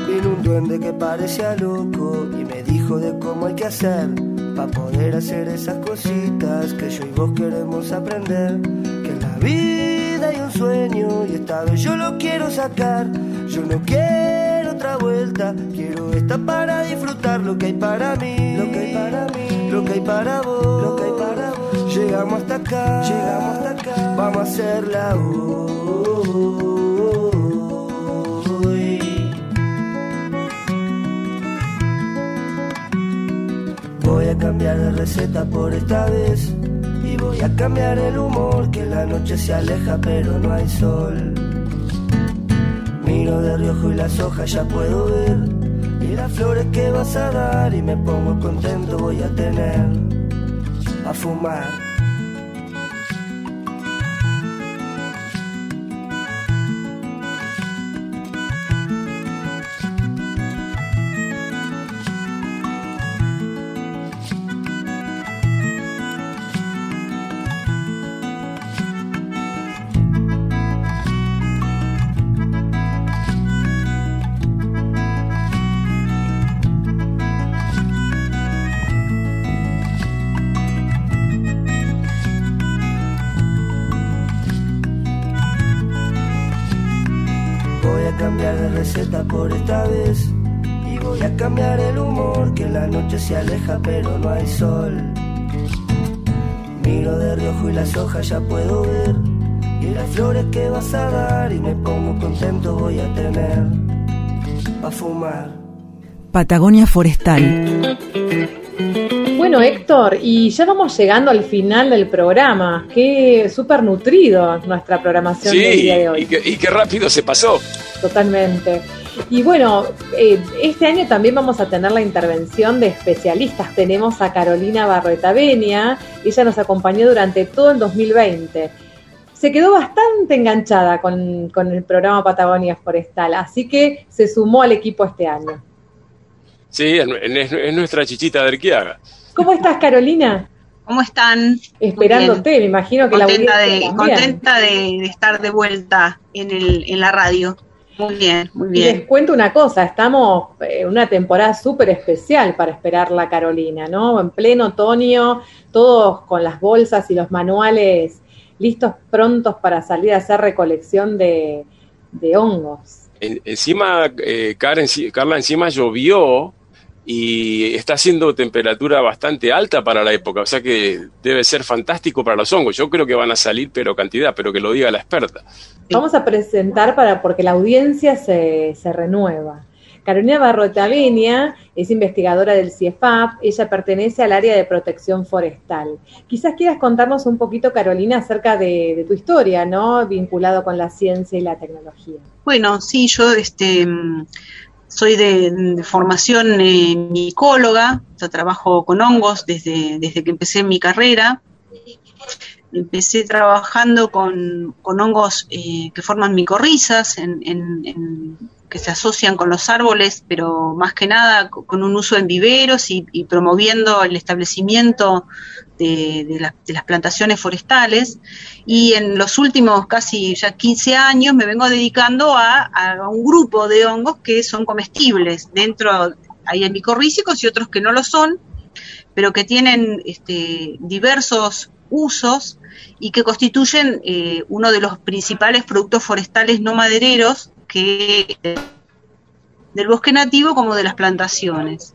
Vino un duende que parecía loco y me dijo de cómo hay que hacer para poder hacer esas cositas que yo y vos queremos aprender. Que la vida hay un sueño y esta vez yo lo quiero sacar. Yo no quiero vuelta, quiero esta para disfrutar lo que hay para mí, lo que hay para mí, lo que hay para vos, lo que hay para vos. Llegamos hasta acá, llegamos hasta acá, vamos a hacerla hoy. Voy a cambiar de receta por esta vez. Y voy a cambiar el humor que la noche se aleja pero no hay sol. Miro de riojo y las hojas ya puedo ver y las flores que vas a dar y me pongo contento voy a tener a fumar. Se aleja pero no hay sol. Miro de reojo y las hojas ya puedo ver. Y las flores que vas a dar y me pongo contento voy a tener. Pa' fumar.
Patagonia Forestal.
Bueno, Héctor, y ya vamos llegando al final del programa. Qué súper nutrido nuestra programación del
Sí,
día de hoy.
y, que- y qué rápido se pasó.
Totalmente. Y bueno, eh, este año también vamos a tener la intervención de especialistas. Tenemos a Carolina Barreta Benia, ella nos acompañó durante todo el 2020. Se quedó bastante enganchada con, con el programa Patagonia Forestal, así que se sumó al equipo este año.
Sí, es, es- es nuestra chichita de Arqueaga.
¿Cómo estás, Carolina?
¿Cómo están?
Esperándote, me imagino que
Contenta,
la
de, contenta de, de estar de vuelta en, el, en la radio. Muy bien, muy
Y les
bien.
cuento una cosa, estamos en una temporada súper especial para esperar la Carolina, ¿no? En pleno otoño, todos con las bolsas y los manuales listos, prontos para salir a hacer recolección de, de hongos.
En- encima, eh, enci- Carla, encima llovió y está haciendo temperatura bastante alta para la época, o sea que debe ser fantástico para los hongos. Yo creo que van a salir, pero cantidad, pero que lo diga la experta.
Vamos a presentar para porque la audiencia se, se renueva. Carolina Barrotavenia es investigadora del CIEFAP, ella pertenece al área de protección forestal. Quizás quieras contarnos un poquito, Carolina, acerca de, de tu historia, ¿no? Vinculado con la ciencia y la tecnología.
Bueno, sí, yo este, soy de, de formación eh, micóloga, yo trabajo con hongos desde, desde que empecé mi carrera. Empecé trabajando con, con hongos eh, que forman micorrizas, en, en- que se asocian con los árboles, pero más que nada co- con un uso en viveros y, promoviendo el establecimiento de, de las- plantaciones forestales. Y en los últimos casi ya 15 años me vengo dedicando a, a un grupo de hongos que son comestibles. Dentro hay micorrícicos y otros que no lo son, pero que tienen este, diversos usos y que constituyen eh, uno de los principales productos forestales no madereros que del bosque nativo como de las plantaciones.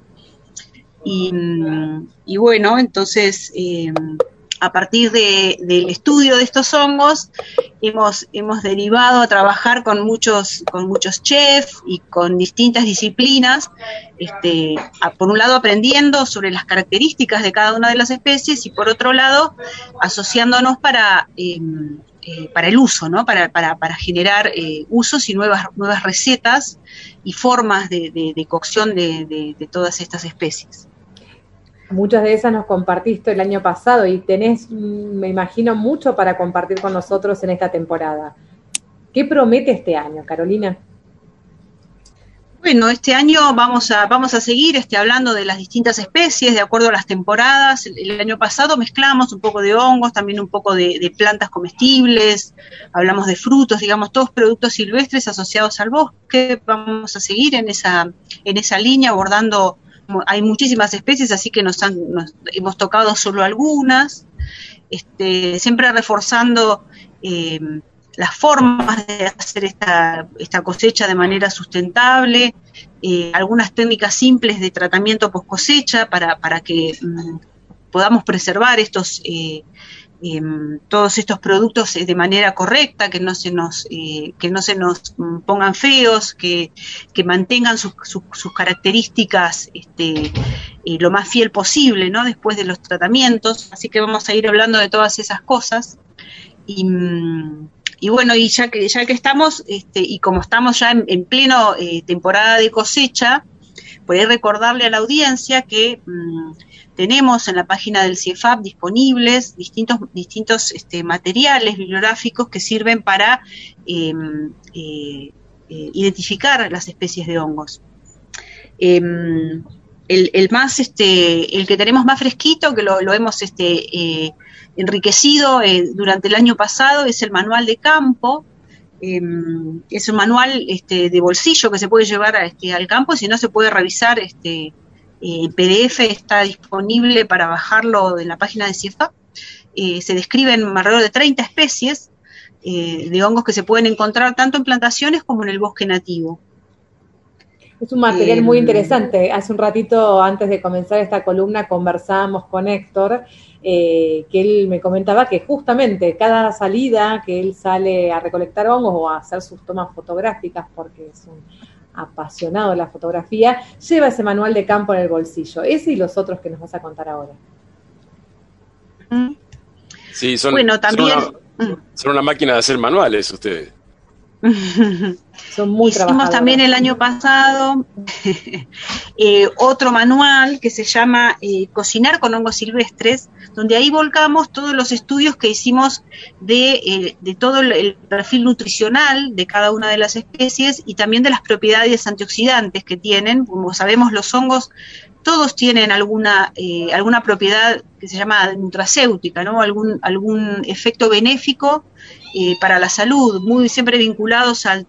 Y, mm, bueno, entonces eh, a partir de- del estudio de estos hongos hemos, hemos derivado a trabajar con muchos, con muchos chefs y con distintas disciplinas, este, por un lado aprendiendo sobre las características de cada una de las especies y por otro lado asociándonos para, eh, eh, para el uso, ¿no? para, para, para generar eh, usos y nuevas, nuevas recetas y formas de, de- de cocción de todas estas especies.
Muchas de esas nos compartiste el año pasado y tenés, mm, me imagino, mucho para compartir con nosotros en esta temporada. ¿Qué promete este año, Carolina?
Bueno, este año vamos a, vamos a seguir este, hablando de las distintas especies de acuerdo a las temporadas. El, año pasado mezclamos un poco de hongos, también un poco de, de plantas comestibles, hablamos de frutos, digamos, todos productos silvestres asociados al bosque. Vamos a seguir en esa, en esa línea abordando, hay muchísimas especies, así que nos, han, hemos tocado solo algunas, este, siempre reforzando eh, las formas de hacer esta, esta cosecha de manera sustentable, eh, algunas técnicas simples de tratamiento post cosecha para, para que mm, podamos preservar estos eh, em, todos estos productos eh, de manera correcta, que no se nos, eh, que no se nos mm, pongan feos, que, que mantengan sus, sus- características este, eh, lo más fiel posible, ¿no? Después de los tratamientos. Así que vamos a ir hablando de todas esas cosas. Y, mm, bueno, y ya que, ya que estamos, este, y como estamos ya en, en pleno temporada de cosecha, por recordarle a la audiencia que mm, tenemos en la página del CIEFAP disponibles distintos, distintos este, materiales bibliográficos que sirven para eh, eh, eh, identificar las especies de hongos. Em, el, más, este, el que tenemos más fresquito, que lo, hemos este, eh, enriquecido durante el año pasado, es el manual de campo. Em, es un manual este, de bolsillo que se puede llevar a, este, al campo, si no se puede revisar este, en PDF, está disponible para bajarlo en la página de CIEFAP. Eh, se describen alrededor de 30 especies eh, de hongos que se pueden encontrar tanto en plantaciones como en el bosque nativo.
Es un material muy
Eh,
interesante. Hace un ratito, antes de comenzar esta columna, conversábamos con Héctor, eh, que él me comentaba que justamente cada salida que él sale a recolectar hongos o a hacer sus tomas fotográficas, porque es un apasionado de la fotografía, lleva ese manual de campo en el bolsillo. Ese y los otros que nos vas a contar ahora.
Sí, son,
Bueno, también-
son, una, son una máquina de hacer manuales ustedes.
Son muy
Hicimos también el año pasado eh, otro manual que se llama eh, Cocinar con hongos silvestres, donde ahí volcamos todos los estudios que hicimos de, eh, de todo el, el perfil nutricional de cada una de las especies y también de las propiedades antioxidantes que tienen. Como sabemos, los hongos todos tienen alguna, eh, alguna propiedad que se llama nutracéutica, ¿no? algún, algún efecto benéfico para la salud, muy siempre vinculados al,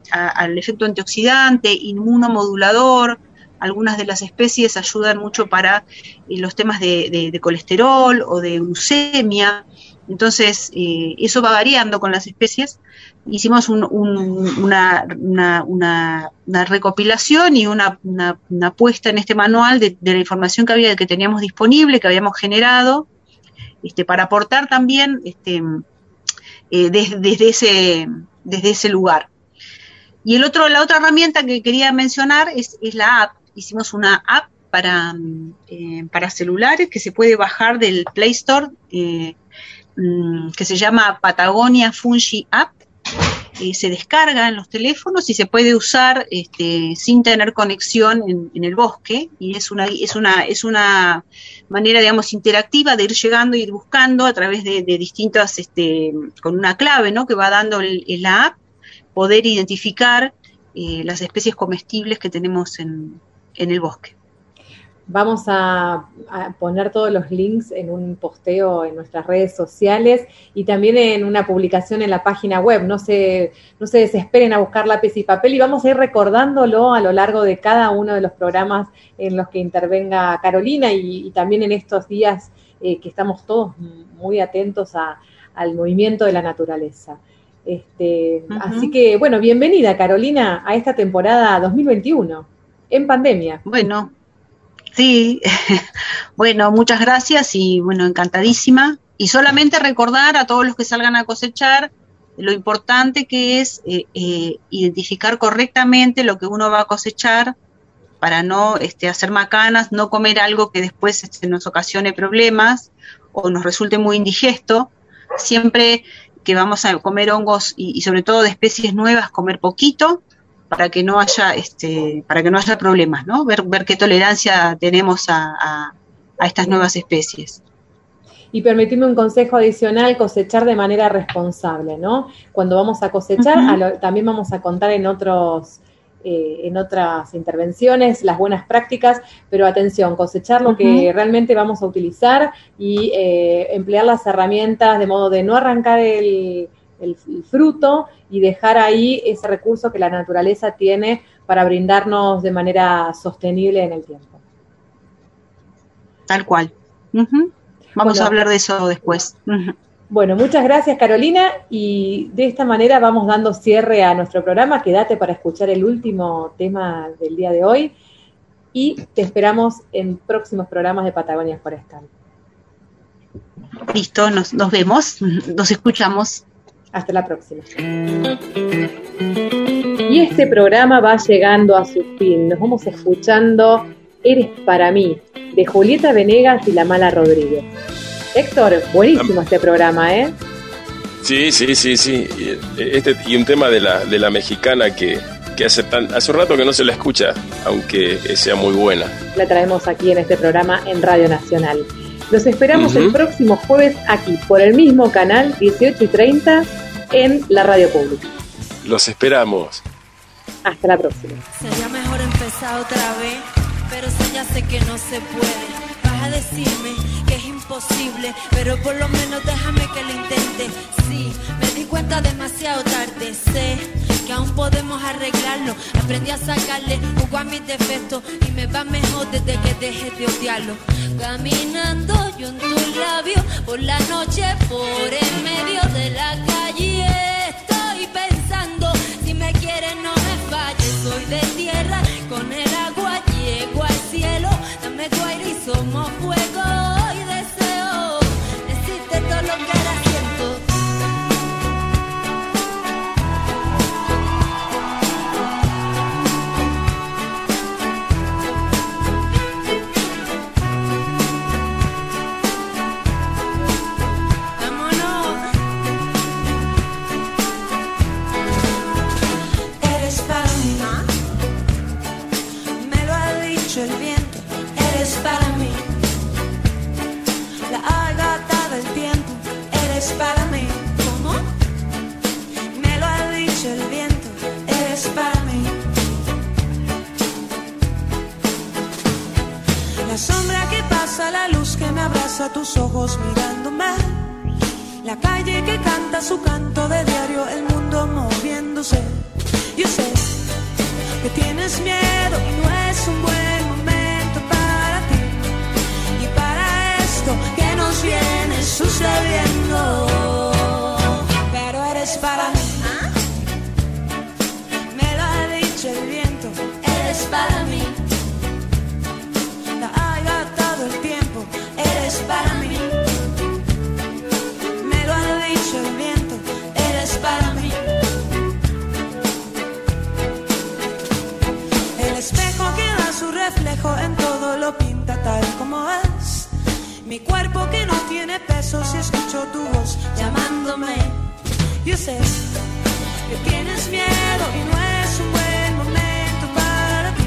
efecto antioxidante, inmunomodulador. Algunas de las especies ayudan mucho para eh, los temas de, colesterol o de glucemia. Entonces, eh, eso va variando con las especies. Hicimos un- un- una, recopilación y una, puesta en este manual de, de la información que había, que teníamos disponible, que habíamos generado, este, para aportar también este, eh, des- desde, ese, desde ese lugar. Y el otro, la otra herramienta que quería mencionar es, es la app. Hicimos una app para, eh, para celulares que se puede bajar del Play Store, eh, mm, que se llama Patagonia Fungi App. Eh, se descarga en los teléfonos y se puede usar este, sin tener conexión en, el bosque y es una, es una, es una manera, digamos, interactiva de ir llegando y ir buscando a través de, distintas, este, con una clave, ¿no? Que va dando la app, poder identificar eh, las especies comestibles que tenemos en, en el bosque.
Vamos a, a poner todos los links en un posteo en nuestras redes sociales y también en una publicación en la página web. No se, no se desesperen a buscar lápiz y papel y vamos a ir recordándolo a lo largo de cada uno de los programas en los que intervenga Carolina y, y también en estos días eh, que estamos todos muy atentos a- al movimiento de la naturaleza. Este. Así que, bueno, bienvenida Carolina a esta temporada 2021 en pandemia.
Bueno, sí, bueno, muchas gracias y bueno, encantadísima. Y solamente recordar a todos los que salgan a cosechar lo importante que es eh, eh, identificar correctamente lo que uno va a cosechar para no este, hacer macanas, no comer algo que después este, nos ocasione problemas o nos resulte muy indigesto. Siempre que vamos a comer hongos y, y sobre todo de especies nuevas, comer poquito para que no haya este, para que no haya problemas, ¿no? Ver, ver qué tolerancia tenemos a, a- a estas nuevas especies.
Y permitirme un consejo adicional, cosechar de manera responsable, ¿no? Cuando vamos a cosechar,
Ujú.
a lo- también vamos a contar en otros eh, en otras intervenciones las buenas prácticas, pero atención, cosechar lo que realmente vamos a utilizar y eh, emplear las herramientas de modo de no arrancar el, el- el fruto y dejar ahí ese recurso que la naturaleza tiene para brindarnos de manera sostenible en el tiempo.
Tal cual. Vamos
Bueno.
a hablar de eso después.
Bueno, muchas gracias Carolina y de esta manera vamos dando cierre a nuestro programa. Quédate para escuchar el último tema del día de hoy y te esperamos en próximos programas de Patagonia Forestal.
Listo, nos, nos vemos, nos escuchamos.
Hasta la próxima. Y este programa va llegando a su fin. Nos vamos escuchando Eres para mí, de Julieta Venegas y La Mala Rodríguez. Héctor, buenísimo este programa, ¿eh?
Sí, sí, sí, sí. Y, eh, Este, y un tema de la, de la mexicana que, que hace, tan, hace un rato que no se la escucha, aunque sea muy buena.
La traemos aquí en este programa en Radio Nacional. Los esperamos
Ujú.
el próximo jueves aquí, por el mismo canal, 18 y 30, en la radio pública.
Los esperamos.
Hasta la próxima.
Sería mejor empezar otra vez, pero si ya sé que no se puede. Vas a decirme que es imposible, pero por lo menos déjame que lo intente. Sí, me di cuenta demasiado tarde, sé que aún podemos arreglarlo. Aprendí a sacarle jugo a mis defectos y me va mejor desde que dejé de odiarlo. Caminando yo en tus labios, por la noche, por en medio de la calle, estoy pensando, si me quieres no me falles, soy de tierra, con el agua llego al cielo, dame tu aire y somos fuego y deseo, decirte todo lo que harás. La luz que me abraza, tus ojos mirándome. La calle que canta su canto de diario, el mundo moviéndose. Yo sé que tienes miedo y no es un buen tal como es. Mi cuerpo que no tiene peso si escucho tu voz llamándome. Yo sé que tienes miedo y no es un buen momento para ti.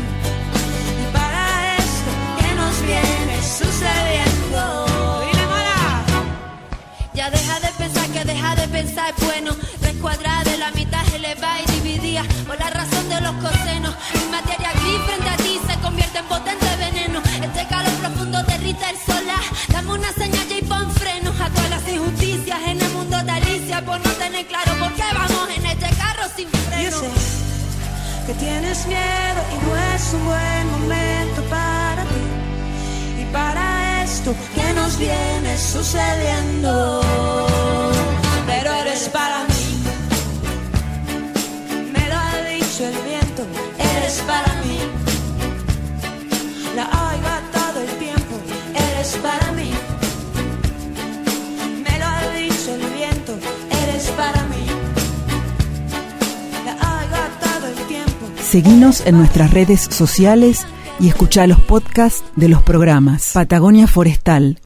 Y para esto que nos viene sucediendo. Dile, mala.
Ya deja de pensar que deja de pensar es bueno. De la mitad elevada y dividida por la razón de los cosenos. Mi materia gris frente a ti se convierte en potente veneno. Este calor profundo derrita el solar. Dame una señal y pon frenos a todas las injusticias en el mundo de Alicia por no tener claro por qué vamos en este carro sin
Yo
freno.
sé que tienes miedo y no es un buen momento para ti. Y para esto que nos viene sucediendo. Pero eres para mí. Dicho el viento, eres para mí. La ha gastado el tiempo, eres para mí. Me lo ha dicho el viento, eres para mí. La ha gastado el tiempo.
Seguinos en nuestras redes sociales y escucha los podcasts de los programas Patagonia Forestal,